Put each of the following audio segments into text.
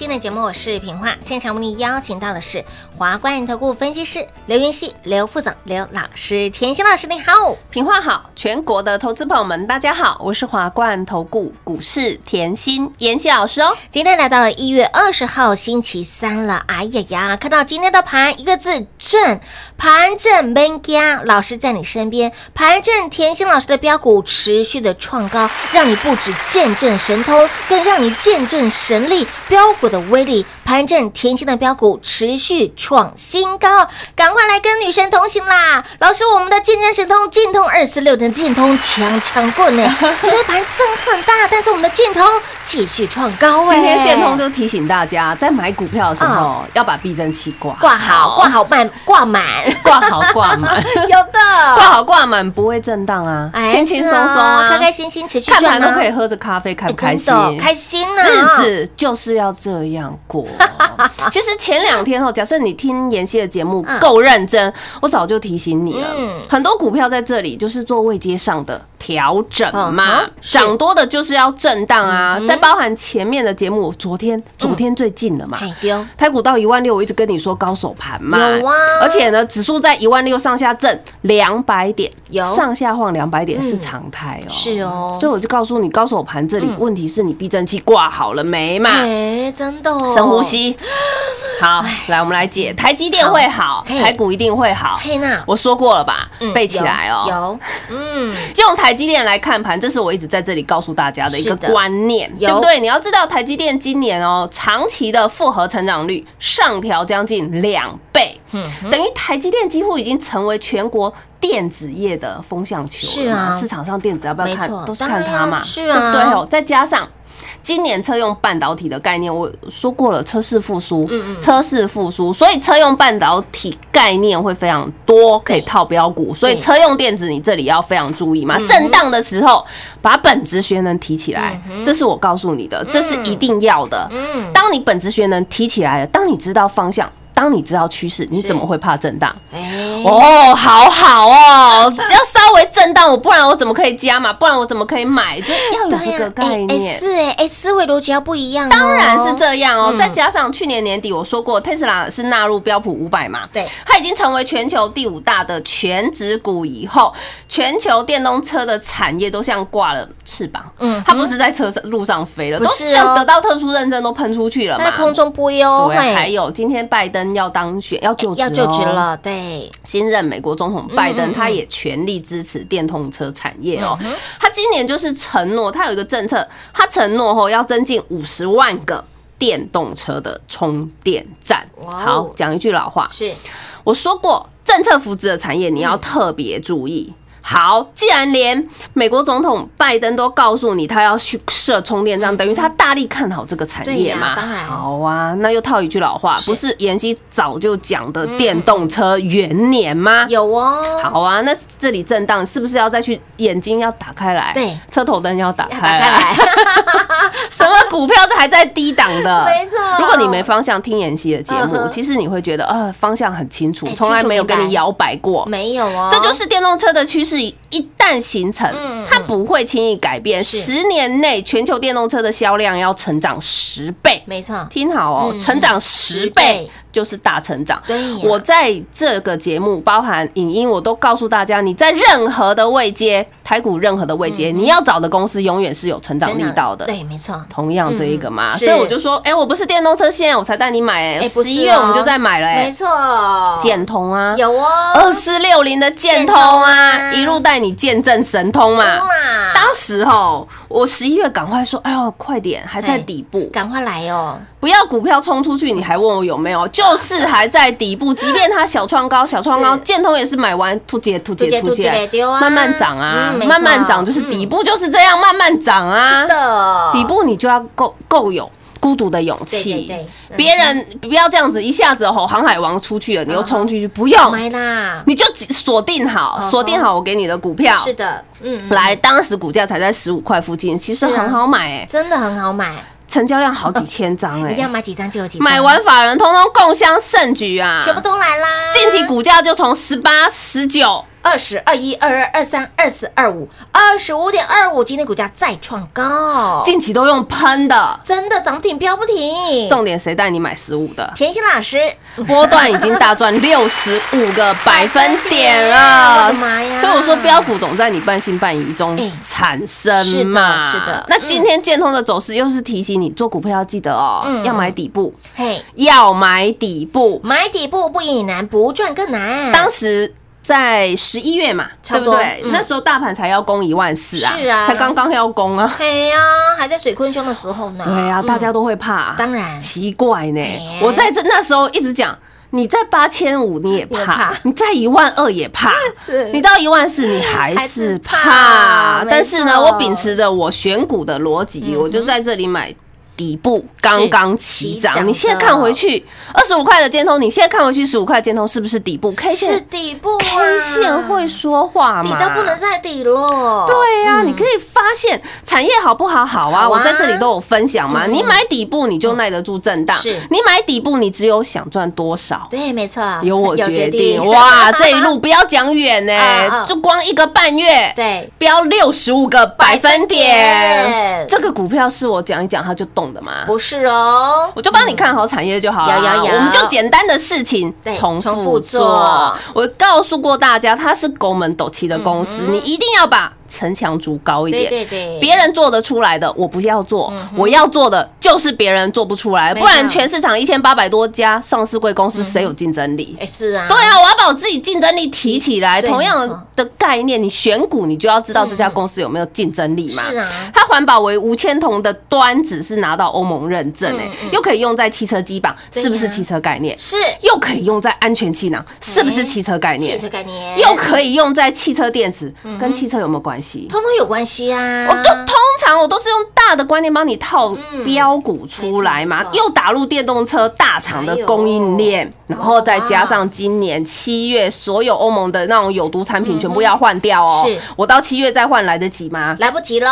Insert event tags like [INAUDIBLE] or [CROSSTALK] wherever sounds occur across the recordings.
今天的节目我是品画现场为您邀请到的是华冠投顾分析师刘云熙刘副总刘老师田心老师你好。品画好。全国的投资朋友们，大家好，我是华冠投顾股市甜心妍希老师哦。今天来到了一月二十号星期三了，哎呀呀，看到今天的盘一个字正，盘正 b e 老师在你身边，盘正甜心老师的标股持续的创高，让你不止见证神通，更让你见证神力标股的威力。盘整甜心的标股持续创新高，赶快来跟女神同行啦！老师，我们的见证神通剑通二四六的剑通强强棍呢，[LAUGHS] 今天盘震很大，但是我们的剑通继续创高哎，今天建通就提醒大家，在买股票的时候要把避震器挂挂好挂好满挂满，[LAUGHS] 挂好挂满，[LAUGHS] 有的。挂好挂满不会震荡啊，哎轻轻松松是啊，开开心心持续看盘都可以喝着咖啡，开不开心？开心呢，日子就是要这样过。[LAUGHS] 其实前两天哦，假设你听妍希的节目嗯。够认真，我早就提醒你了。嗯。很多股票在这里就是做位阶上的调整嘛涨多的就是要震荡啊。再包含前面的节目，昨天昨天最近了嘛。台股到一万六，我一直跟你说高手盘嘛，有啊。而且呢，指数在一万六上下震两百点，有。上下晃两百点是嗯常态哦，是哦。所以我就告诉你，高手盘这里嗯。问题是你避震器挂好了没嘛？哎，真的哦。深呼，吸，好，来我们来解，台积电会好，台股一定会好。嘿娜我说过了吧嗯，背起来哦。有，嗯，[LAUGHS] 用台积电来看盘，这是我一直在这里告诉大家的一个观念，有对不对？你要知道，台积电今年哦，长期的复合成长率上调将近两倍，嗯等于台积电几乎已经成为全国电子业的风向球。是啊市场上电子要不要看，都是看它嘛，是啊对哦？再加上。今年车用半导体的概念，我说过了，车市复苏，嗯嗯。车市复苏，所以车用半导体概念会非常多，可以套标股，所以车用电子你这里要非常注意嘛。震荡的时候，把本职学能提起来，这是我告诉你的，这是一定要的。嗯，当你本职学能提起来了，当你知道方向，当你知道趋势，你怎么会怕震荡？哎，哦，好好哦，只要稍微震荡我，不然我怎么可以加嘛？不然我怎么可以买？就要有这个概念。是哎哎，思维逻辑要不一样哦，当然是这样哦，嗯再加上去年年底我说过，Tesla 是纳入标普五百嘛，对，它已经成为全球第五大的全指股以后，全球电动车的产业都像挂了翅膀，嗯嗯，它不是在车上路上飞了，都像得到特殊认证都喷出去了嘛。在空中飞哦，对，还有今天拜登要当选，要就职、哦，要就职。了，对，新任美国总统拜登，他也全力支持电动车产业哦。他今年就是承诺，他有一个政策，他承诺后要增进五十万个电动车的充电站。好，讲一句老话，是我说过，政策扶植的产业你要特别注意。好，既然连美国总统拜登都告诉你他要去设充电站，等于他大力看好这个产业嘛。好啊，那又套一句老话，不是妍希早就讲的电动车元年吗？有哦，好啊，那这里震荡是不是要再去眼睛要打开来？对，车头灯要打开来。[LAUGHS] 什么股票这还在低档的？[LAUGHS] 没错如果你没方向听妍希的节目，其实你会觉得啊，方向很清楚哎，从来没有跟你摇摆过。没有哦，这就是电动车的趋势，つい1但形成，它不会轻易改变。十年内，全球电动车的销量要成长十倍，没错。听好哦，成长十倍就是大成长。对，我在这个节目，包含影音，我都告诉大家，你在任何的位阶，台股任何的位阶，你要找的公司永远是有成长力道的。对，没错。同样这一个嘛，所以我就说，哎，我不是电动车线，我才带你买。哎，十一月我们就在买了。没错，简通啊，有哦，二四六零的简通啊，一路带你简。见证神通嘛。啦，当时哈我十一月赶快说，哎呦，快点，还在底部，赶快来哦，不要股票冲出去，你还问我有没有？[LAUGHS] 就是还在底部，即便它小创高，[LAUGHS] 小创高，是。建通也是买完突解突解突解慢慢涨啊嗯，慢慢涨，就是底部就是这样慢慢涨啊。是的。底部你就要够够有孤独的勇气。别人不要这样子一下子吼航海王出去了，你又冲进去，不用，买啦，你就锁定好锁定好我给你的股票。是的，嗯，嗯。来，当时股价才在十五块附近，其实很好买哎，真的很好买，成交量好几千张哎你 [LAUGHS] 要，买几张就有几张，买完法人通通共襄盛举啊！全部都来啦，近期股价就从十八、十九，二十二一、二二、二三、二四、二五、二十五点二五，今天股价再创高，近期都用喷的。真的涨停飙不停。重点谁带你买十五的？甜心老师，波段已经大赚 [LAUGHS] 六十五个百分点我了的。妈呀！所以我说标股总在你半信半疑中哎产生是的嘛，是的那今天建通的走势又是提醒你做股票要记得哦嗯，要买底部，嘿，要买底部。买底部不赢难，不赚更难。当时在十一月嘛，差不多对不对？嗯那时候大盘才要攻一万四啊，是啊才刚刚要攻啊。嘿呀，还在水坤兄的时候呢。对啊，嗯大家都会怕，当然奇怪呢哎。我在这那时候一直讲，你在八千五你也也怕怕，你在一万二也怕，[LAUGHS] 是你到一万四你还还是是怕 [LAUGHS] 怕。但是呢，错我秉持着我选股的逻辑，我就在这里买。底部刚刚起起涨，你现在看回去二十五块的尖头，你现在看回去十五块的尖头是不是底部 K 线是线底部啊 K 线会说话底？都不能再底了。对呀、你可以发现产业好不好？好啊，好啊我在这里都有分享嘛。嗯你买底部你就耐得住震荡，是你买底部你只有想赚多少。对，没错，由我决定哇！[LAUGHS] 这一路不要讲远呢就光一个半月，对飙六十五个百分点点。这个股票是我讲一讲它就动的吗？不是哦，我就帮你看好产业就好了。我们就简单的事情重重复复做做。我告诉过大家，它是拱门斗旗的公司，嗯你一定要把城墙筑高一点。对对，别人做得出来的，我不要做，我要做的就是别人做不出来，不然全市场一千八百多家上市贵公司，谁有竞争力？哎是啊，对啊，我要把我自己竞争力提起来。同样的概念，你选股，你就要知道这家公司有没有竞争力嘛。是啊它环保为无铅铜的端子是拿到欧盟认证诶、又可以用在汽车机板，是不是汽车概念？是又可以用在安全气囊，是不是汽车概念汽？车概念，又可以用在汽车电池，跟汽车有没有关系？通通有关系啊。我都通常我都是用大的观念帮你套标股出来嘛又打入电动车大厂的供应链，然后再加上今年七月所有欧盟的那种有毒产品全部要换掉哦。是我到七月再换来得及吗？来不及喽。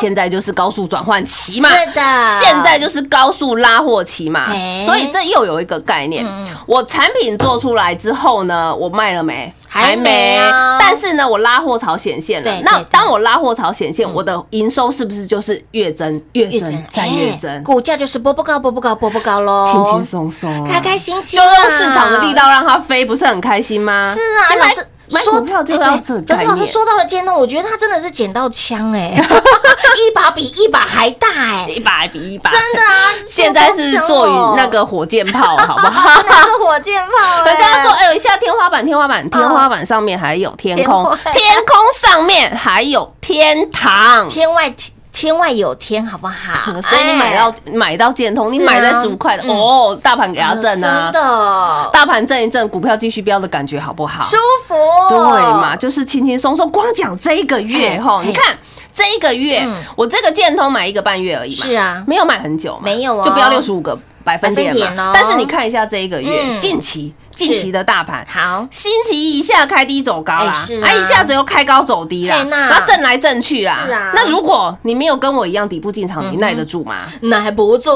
现在就是高速转换期嘛，是的现在就是高速拉货期嘛，所以这又有一个概念，我产品做出来之后呢，我卖了没？还没啊但是呢，我拉货潮显现了。那当我拉货潮显现，我的营收是不是就是越增越越增增再越哎增？股价就是波波高，波波高，波波高喽，轻轻松松啊，开开心心就啊，用市场的力道让它飞，不是很开心吗？是啊，老师买说股票就要这个可是老师。说到了尖刀，我觉得他真的是捡到枪哎，[LAUGHS] 一把比一把还大哎，一把比一把，真的啊！[LAUGHS] 现在是做于那个火箭炮，好不好？真的是火箭炮哎，人家说，哎呦，一下天花板，天花板，天花板上面还有天空天，空上面还有天堂。天外天外有天，好不好？[LAUGHS] 所以你买到买到建通，你买在十五块的，嗯。哦，大盘给它哎震啊。真，的。大盘震一震，股票继续飙的感觉好不好？舒服，对嘛，就是轻轻松松。光讲这一个月嘿哈，嘿。你看这一个月嗯，我这个建通买一个半月而已嘛，是啊。没有买很久嘛，没有哦就不要六十五个百分点百分点哦。嘛但是你看一下这一个月嗯。近期近期的大盘，好，星期一一下开低走高啦。啊。一下子又开高走低啦，那。然后震来震去啦。是啊。那如果你没有跟我一样底部进场，你耐得住吗？那还不住，，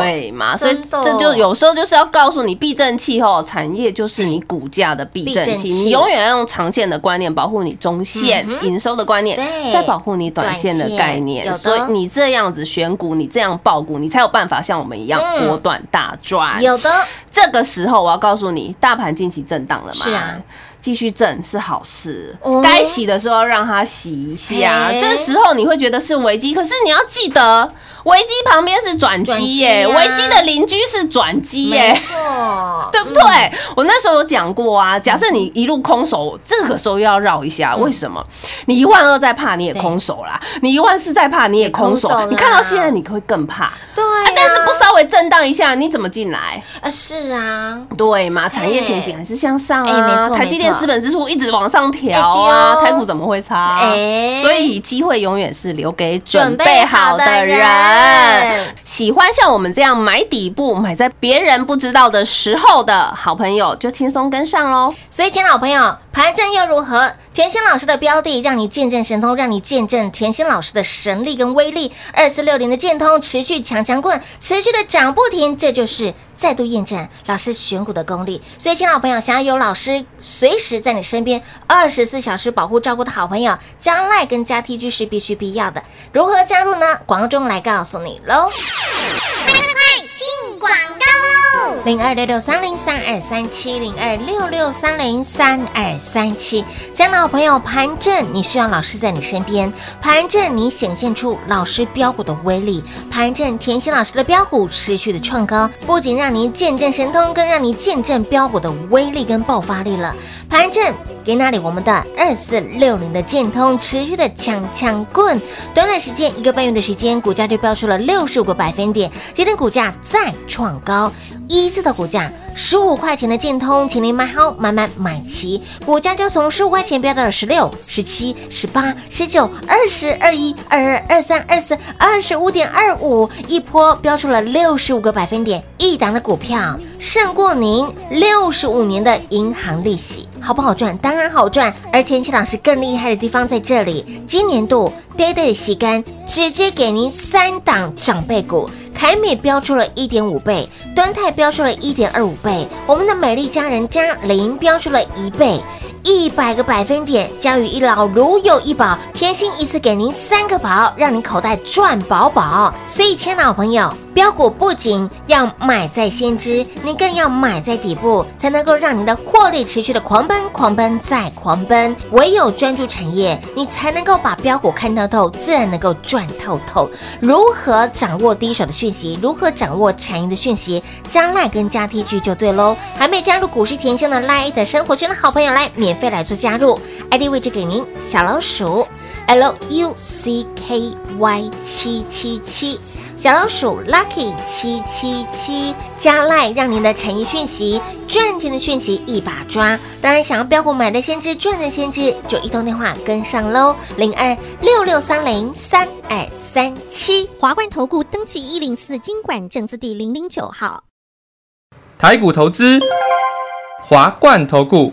对嘛，所以这就有时候就是要告诉你，避震器吼，产业就是你股价的避震器，你永远要用长线的观念保护你中线营收的观念对，再保护你短线的概念。所以你这样子选股，你这样报股，你才有办法像我们一样嗯。波段大赚。有的。这个时候，我要告告诉你，大盘近期震荡了嘛？是啊。继续震是好事哦，该洗的时候让它洗一下。这时候你会觉得是危机，可是你要记得，危机旁边是转机耶，啊危机的邻居是转机没耶。错，[LAUGHS] 对不对？我那时候有讲过啊，假设你一路空手，这个时候又要绕一下，为什么？你一万二再怕你也空手啦，你一万四再怕你也空手空手，你看到现在你会更怕。对啊呀，但是不稍微震荡一下，你怎么进来？啊是啊，对嘛，产业前景还是向上哎没啊，错台积电资本支出一直往上调啊，哦台股怎么会差？哎所以机会永远是留给准准备备好的人人。喜欢像我们这样买底部、买在别人不知道的时候的好朋友，就轻松跟上喽。所以，亲爱的朋友，盘正又如何？甜心老师的标的，让你见证神通，让你见证甜心老师的神力跟威力。二四六零的剑通持续强强棍，持续的涨不停，这就是再度验证老师选股的功力。所以，亲爱的朋友，想要有老师随是在你身边，二十四小时保护照顾的好朋友，加赖跟加 T G 是必须必要的。如何加入呢？广告中来告诉你喽。广告喽！零二六六三零三二三七零二六六三零三二三七。亲爱的好朋友，盘正你需要老师在你身边，盘正你显现出老师标股的威力，盘正甜心老师的标股持续的创高，不仅让你见证神通，更让你见证标股的威力跟爆发力了。盘正给那里我们的二四六零的建通持续的抢抢棍，短短时间一个半月的时间，股价就飙出了六十五个百分点，今天股价再创高，一字的股价。十五块钱的建通，请您买好买买买齐，股价就从十五块钱飙到了十六、十七、十八、十九、二十二一、二二、二三、二四、二十五点二五，一波飙出了六十五个百分点，一档的股票胜过您六十五年的银行利息，好不好赚？当然好赚。而田七老师更厉害的地方在这里，今年度 day day 洗干，直接给您三档长辈股。凯美标出了一点五倍，端泰标出了一点二五倍，我们的美丽佳人嘉玲标出了一倍，一百个百分点，教育一老如有一宝，甜心一次给您三个宝，让您口袋赚饱饱。所以，亲爱的好朋友。标股不仅要买在先知，你更要买在底部，才能够让你的获利持续的狂奔、狂奔再狂奔。唯有专注产业，你才能够把标股看透透，自然能够赚透透。如何掌握第一手的讯息？如何掌握产业的讯息？加赖跟加 T G 就对喽。还没加入股市甜心的赖的生活圈的好朋友，来免费来做加入，ID 位置给您，小老鼠 L U C K Y 七七七。小老鼠 Lucky 七七七加赖，让您的产业讯息、赚钱的讯息一把抓。当然，想要标股买的先知、赚的先知，就一通电话跟上喽，零二六六三零三二三七。华冠投顾登记一零四经管证字第零零九号。台股投资，华冠投顾。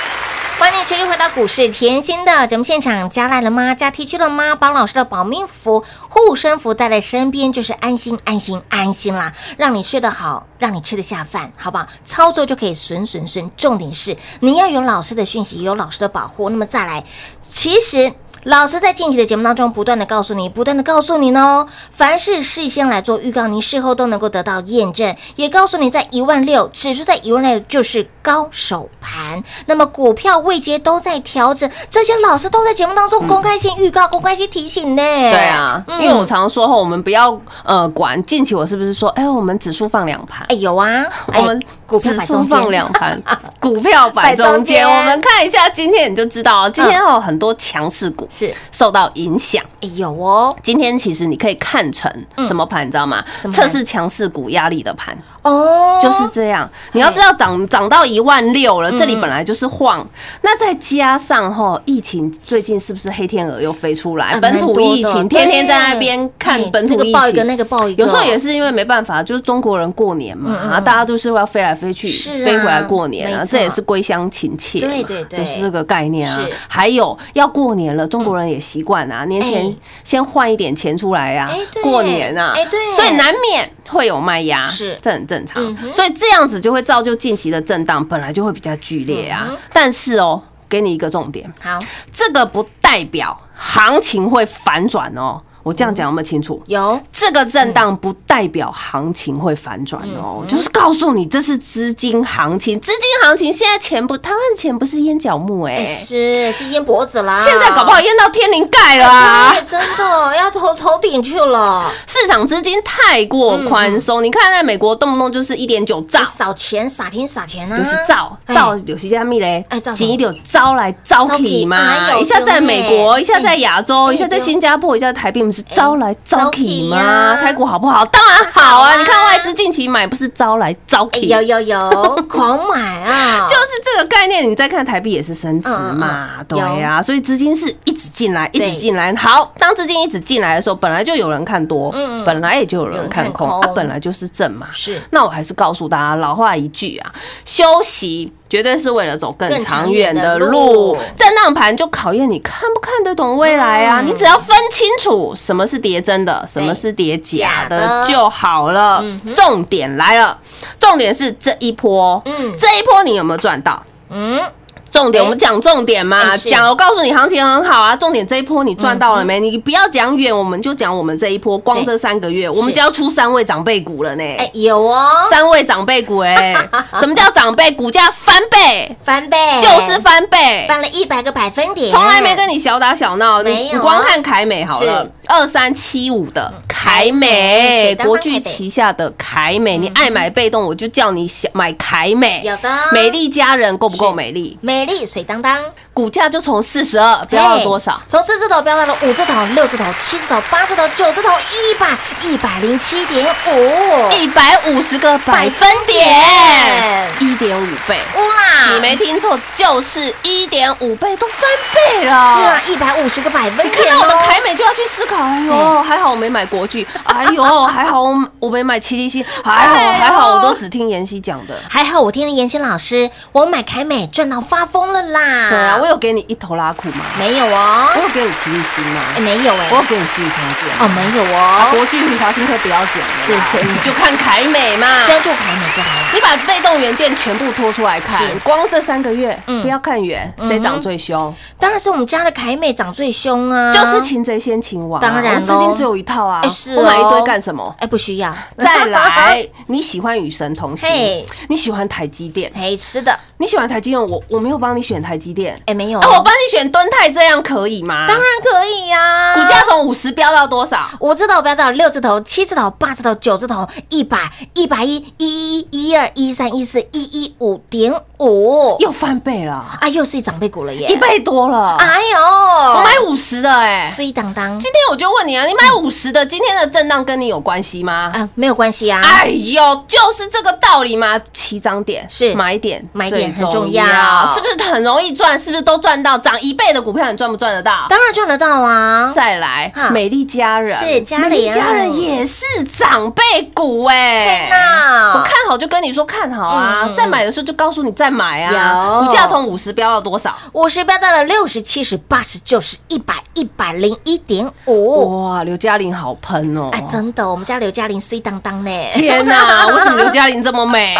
欢迎持续回到股市甜心的节目现场，加来了吗？加 T 区了吗？把老师的保命符、护身符带在身边，就是安心、安心、安心啦！让你睡得好，让你吃得下饭，好不好？操作就可以顺顺顺。重点是你要有老师的讯息，有老师的保护。那么再来，其实。老师在近期的节目当中不断的告诉你，不断的告诉你哦，凡是事先来做预告，您事后都能够得到验证，也告诉你在一万六，指数在一万六就是高手盘，那么股票位阶都在调整，这些老师都在节目当中公开性预告、公开性提醒呢。对啊，因为我常常说后，我们不要呃管近期我是不是说，哎，我们指数放两盘，哎有啊，[LAUGHS] 我们股指数放两盘，[LAUGHS] 股票摆中间间，我们看一下今天你就知道，今天有很多强势股是。受到影响。哎有哦。今天其实你可以看成什么盘，你知道吗？测试强势股压力的盘，哦，就是这样。你要知道涨涨到一万六了，这里本来就是晃，那再加上哈疫情，最近是不是黑天鹅又飞出来？啊本土疫情天天在那边看哎本土疫这个报一个情，那个报一个，有时候也是因为没办法，就是中国人过年嘛，啊，大家都是要飞来飞去，飞回来过年啊，这也是归乡情切，对对对。就是这个概念啊。还有要过年了，中国人也习惯啊，年前哎。先换一点钱出来啊哎对，过年啊，哎对。所以难免会有卖压，是。这很正常。所以这样子就会造就近期的震荡，本来就会比较剧烈啊。但是哦，给你一个重点，好，这个不代表行情会反转哦。我这样讲有没有清楚？有。这个震荡不代表行情会反转嗯哦，就是告诉你这是资金行情，资金行情现在钱不，台湾钱不是淹脚木哎、哎是是淹脖子啦，现在搞不好淹到天灵盖了真的要头头顶去了，市场资金太过宽松，你看在美国动不动就是一点九兆。少钱撒钱撒钱啊，就是造哎。造有些加密嘞哎造，什么？钱就招来招去嘛。一下在美国，一下在亚洲，哎一下在新加坡，一下在台币，我们是招来招去吗呀？台股好不好？当然好啊！你看外资近期买不是招来招去，哎有有有，[LAUGHS] 狂买啊，就是这个概念。你再看台币也是升值嘛，对呀、所以资金是一直进来，一直进来。好，当资金一直进来的时候，本来就有人看多，本来也就有人看空，有人看空啊，本来就是正嘛。是那我还是告诉大家，老话一句啊，休息绝对是为了走更更长长远远的的路路。震荡盘就考验你看不看得懂未来啊！嗯你只要分清楚什么是跌真的，什么是跌假的就好了。重点来了，重点是这一波，嗯这一波你有没有赚到？嗯，重点，哎我们讲重点嘛，讲我告诉你行情很好啊。重点这一波你赚到了没？你不要讲远，我们就讲我们这一波，光对这三个月，我们就要出三位长辈股了呢。哎有哦，三位长辈股哎、[LAUGHS] 什么叫长辈？股价翻倍，翻倍就是翻倍，翻了一百个百分点，从来没跟你小打小闹。你没有啊你光看凯美好了，二三七五的凯凯美国巨旗下的凯美，你爱买被动，我就叫你想买凯美。有的美丽佳人够不够美丽？美丽水当当，股价就从四十二飙到多少？从四字头飙到了五字头、六字头、七字头、八字头、九字头，一百一百零七点五，一百五十个百分点，一点五倍。乌啦！你没听错，就是一点五倍，都翻倍了。是啊，一百五十个百分你看。到我的凯美就要去思考，哎呦，还好我没买国巨，哎呦，[LAUGHS] 还好我我没买七 D C，，还好哎还好，我都只听妍希讲的。还好我听了妍希老师，我买凯美赚到发疯了啦！对啊，我有给你一头拉苦吗？没有哦。我，有给你七力新吗？哎没有哎。我，有给你七力长健哦没有哦，国巨、华新科不要讲了，是是你就看凯美嘛。专注凯美就好了。你把被动元件全部拖出来看是，光这三个月，嗯。不要看远，谁涨最凶？当然是我们家的凯美涨最凶啊，就是擒贼先擒王啊。当然我资金咯只有一套啊哎是，我买一堆哦干什么？哎不需要，[LAUGHS] 再来，[LAUGHS] 你喜欢与神同行，你喜欢台积电，嘿是的，你喜欢台积电，我我没有帮你选台积电，哎没有啊，我哦，帮你选敦泰，这样可以吗？当然可以呀，股价从五十飙到多少？五字头飙到六字头、七字头、八字头、九字头、一百、一百一、一一、一二、一三、一四、一一五点五，又翻倍了，啊，又是一长辈股了耶！一倍多了。哎呦，我买五十的哎，碎当当今天我就问你啊，你买五十的，今天的震荡跟你有关系吗？啊，没有关系啊，哎呦，就是这个道理嘛，起涨点是买点，买点很重要要是不是很容易赚？是不是都赚到？涨一倍的股票，你赚不赚得到？当然赚得到啊，再来哈，美丽佳人是家美丽人也是长辈股哎、那我看好就跟你说看好啊，嗯再买的时候就告诉你再买啊。有股价从五十飙到多少？五十飙到了六十、七十、八十、九十、一百、一百零一点五，哇，刘嘉玲好喷哦！哎，真的，我们家刘嘉玲碎当当呢，天哪，[LAUGHS] 为什么刘嘉玲这么美？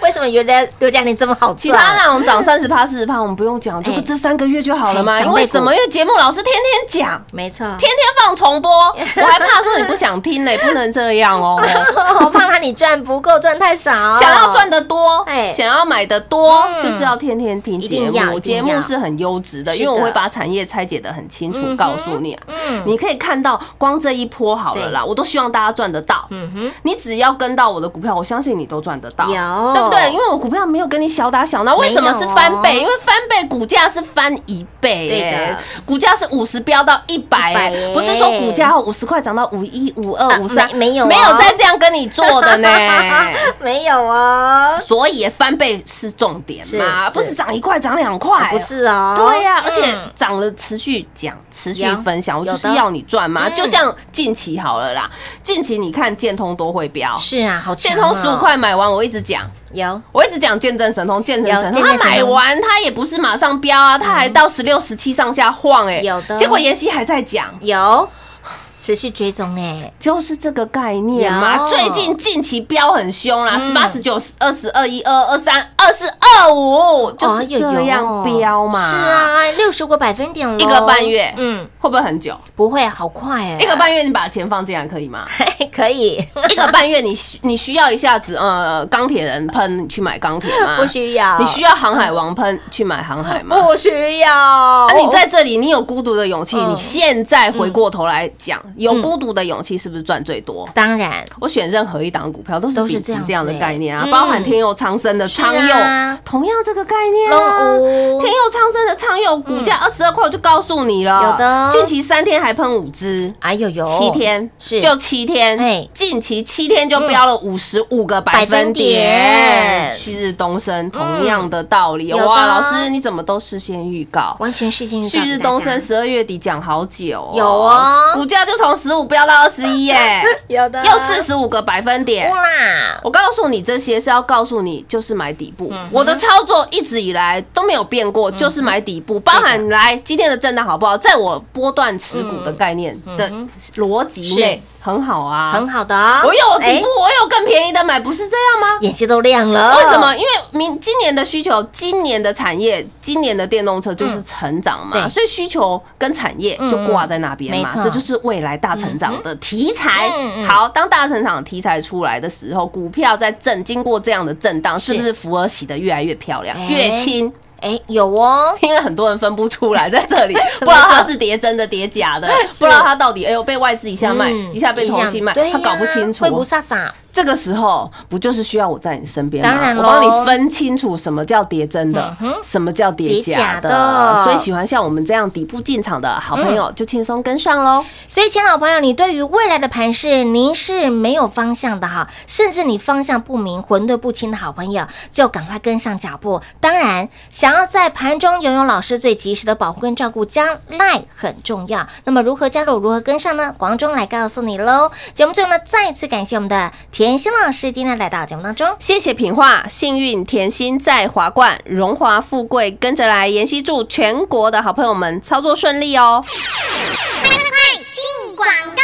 为什么原来刘嘉玲这么好其赚？他那种涨三十趴、四十趴，我们不用讲，这个哎这三个月就好了吗？为什么？因为节目老师天天讲。没错，天天放重播，[LAUGHS] 我还怕说你不想听嘞，不能这样哦。[LAUGHS] 我怕他你赚不够，赚太少，想要赚的多哎，想要买的多，嗯就是要天天听节目。节目是很优质的，因为我会把产业拆解的很清楚，告诉你啊。嗯你可以看到，光这一波好了啦，我都希望大家赚得到。嗯哼，你只要跟到我的股票，我相信你都赚得到，有对不对？因为我股票没有跟你小打小闹，为什么是翻倍？因为翻倍股价是翻一倍、对的。欸，股价是五十飙到一百、100欸不是说股价五十块涨到五一、五二、五三，没没有哦没有再这样跟你做的呢。[LAUGHS] 没有哦，所以翻倍是重点嘛，是不是涨一块涨两块，不是哦，对呀、而且嗯涨了持续讲、持续分享，我就是要你赚嘛。嗯。就像近期好了啦，近期你看建通都会飙，是啊，好强建哦通十五块买完，我一直讲。有。我一直讲见证神通，见证神通，他买完他也不是马上飙啊，他还到十六、十七上下晃哎、有的。结果妍希还在讲，有。持续追踪哎，就是这个概念嘛。最近近期标很凶啦，嗯。十八、十九、二十二、一、二、二三、二四二二五，就是这样飙嘛。是，啊，六十个百分点了，一个半月嗯，会不会很久？不会，好快哎，一个半月你把钱放进来可以吗？[LAUGHS] 可以，[LAUGHS] 一个半月你需你需要一下子呃钢铁人喷去买钢铁吗？不需要，你需要航海王喷去买航海吗？[LAUGHS] 不需要，那你在这里，你有孤独的勇气。嗯你现在回过头来讲，有孤独的勇气是不是赚最多？当然我选任何一档股票都是都是比这样这样的概念啊嗯，包含天佑昌生的昌是啊佑，同样这个概念龙啊。天佑昌生的昌佑股价二十二块，我就告诉你了。有的近期三天还喷五只。哎呦呦，七天是就七天，哎近期七天就飙了五十五个百分点点。旭日东升，同样的道理。哇，老师你怎么都事先预告？完全事先预告旭日东升十二月底讲好久、哦，有哦股价就从十五飙到二十一耶，[LAUGHS] 有的又四十五个百分点。啦，我告诉你这些是要告诉你，就是买底部。嗯我的操作一直以来都没有变过，就是买底部。包含来今天的震荡好不好，在我波段持股的概念的逻辑内很好啊，很好的，我有底哎部，我有更便宜的买，不是这样吗？眼睛都亮了，为什么？因为明今年的需求，今年的产业，今年的电动车就是成长嘛，嗯所以需求跟产业就挂在那边嘛这就是未来大成长的题材。好，当大成长题材出来的时候，股票在震，经过这样的震荡，是是不是福尔洗的越来越漂亮哎，越轻？哎，有哦，[LAUGHS] 因为很多人分不出来，在这里 [LAUGHS] 不知道它是叠真的叠假的，[LAUGHS] 不知道它到底哎呦被外资一下卖，嗯一下被投信卖，他搞不清楚会。不飒飒，这个时候不就是需要我在你身边吗？当然我帮你分清楚什么叫叠真的，什么叫叠假假的的。所以喜欢像我们这样底部进场的好朋友，就轻松跟上喽。所以，亲爱的朋友，你对于未来的盘势，您是没有方向的哈，甚至你方向不明、混沌不清的好朋友，就赶快跟上脚步。当然，想要在盘中拥有老师最及时的保护跟照顾，将赖很重要。那么，如何加入、如何跟上呢？广中来告诉你喽。节目最后呢，再次感谢我们的甜心老师今天来到节目当中。谢谢品画，幸运甜心在华冠，荣华富贵跟着来。妍希祝全国的好朋友们操作顺利哦。进广告喽！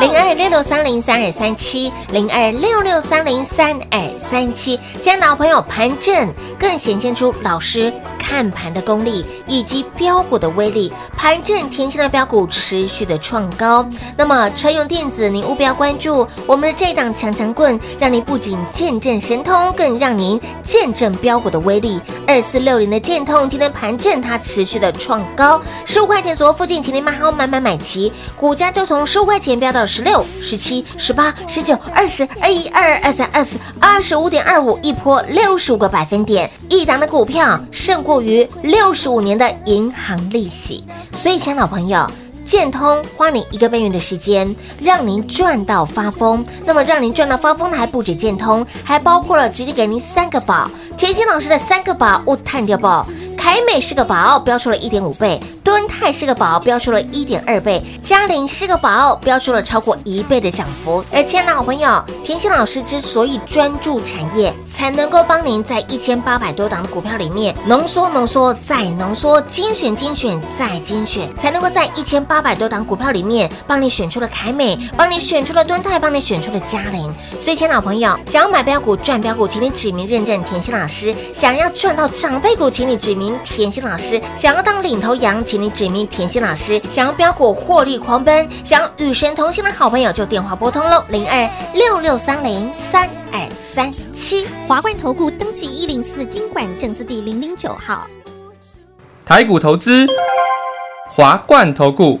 零二六六三零三二三七，零二六六三零三二三七。亲爱的朋友，盘正更显现出老师看盘的功力以及标股的威力。盘正甜心的标股持续的创高，那么车用电子，您务必要关注我们的这档强强棍，让您不仅见证神通，更让您见证标股的威力。二四六零的建通，今天盘正它持续的创高，十五块钱左右附近，请您买好买买买齐，股价就从十五块钱飙到十六、十七、十八、十九、二十、二一、二二、二三、二四、二十五点二五，一波六十五个百分点，一档的股票胜过于六十五年的银行利息。所以，亲爱的老朋友。建通花你一个半月的时间，让您赚到发疯。那么，让您赚到发疯的还不止建通，还包括了直接给您三个宝。甜心老师的三个宝，物探掉宝。凯美是个宝，标出了一点五倍；敦泰是个宝，标出了一点二倍；嘉麟是个宝，标出了超过一倍的涨幅。而亲爱的好朋友，甜心老师之所以专注产业，才能够帮您在一千八百多档的股票里面浓缩、浓缩再浓缩，精选、精选再精选，才能够在一千八百多档股票里面帮你选出了凯美，帮你选出了敦泰，帮你选出了嘉玲。所以，亲老朋友，想要买标股赚标股，请你指名认证甜心老师；想要赚到长辈股，请你指名甜心老师；想要当领头羊，请你指名甜心老师；想要标股获利狂奔，想要与神同行的好朋友，就电话拨通喽，零二六六三零三二三七。华冠投顾登记一零四经管证字第零零九号。台股投资，华冠投顾。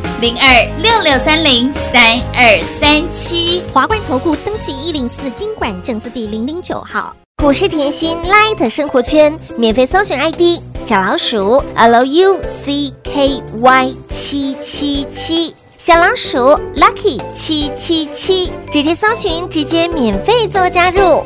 零二六六三零三二三七。华冠投顾登记一零四经管证字第零零九号。股市甜心 Light 生活圈免费搜寻 ID 小老鼠 Lucky 七七七，小老鼠 Lucky 七七七，直接搜寻，直接免费做加入。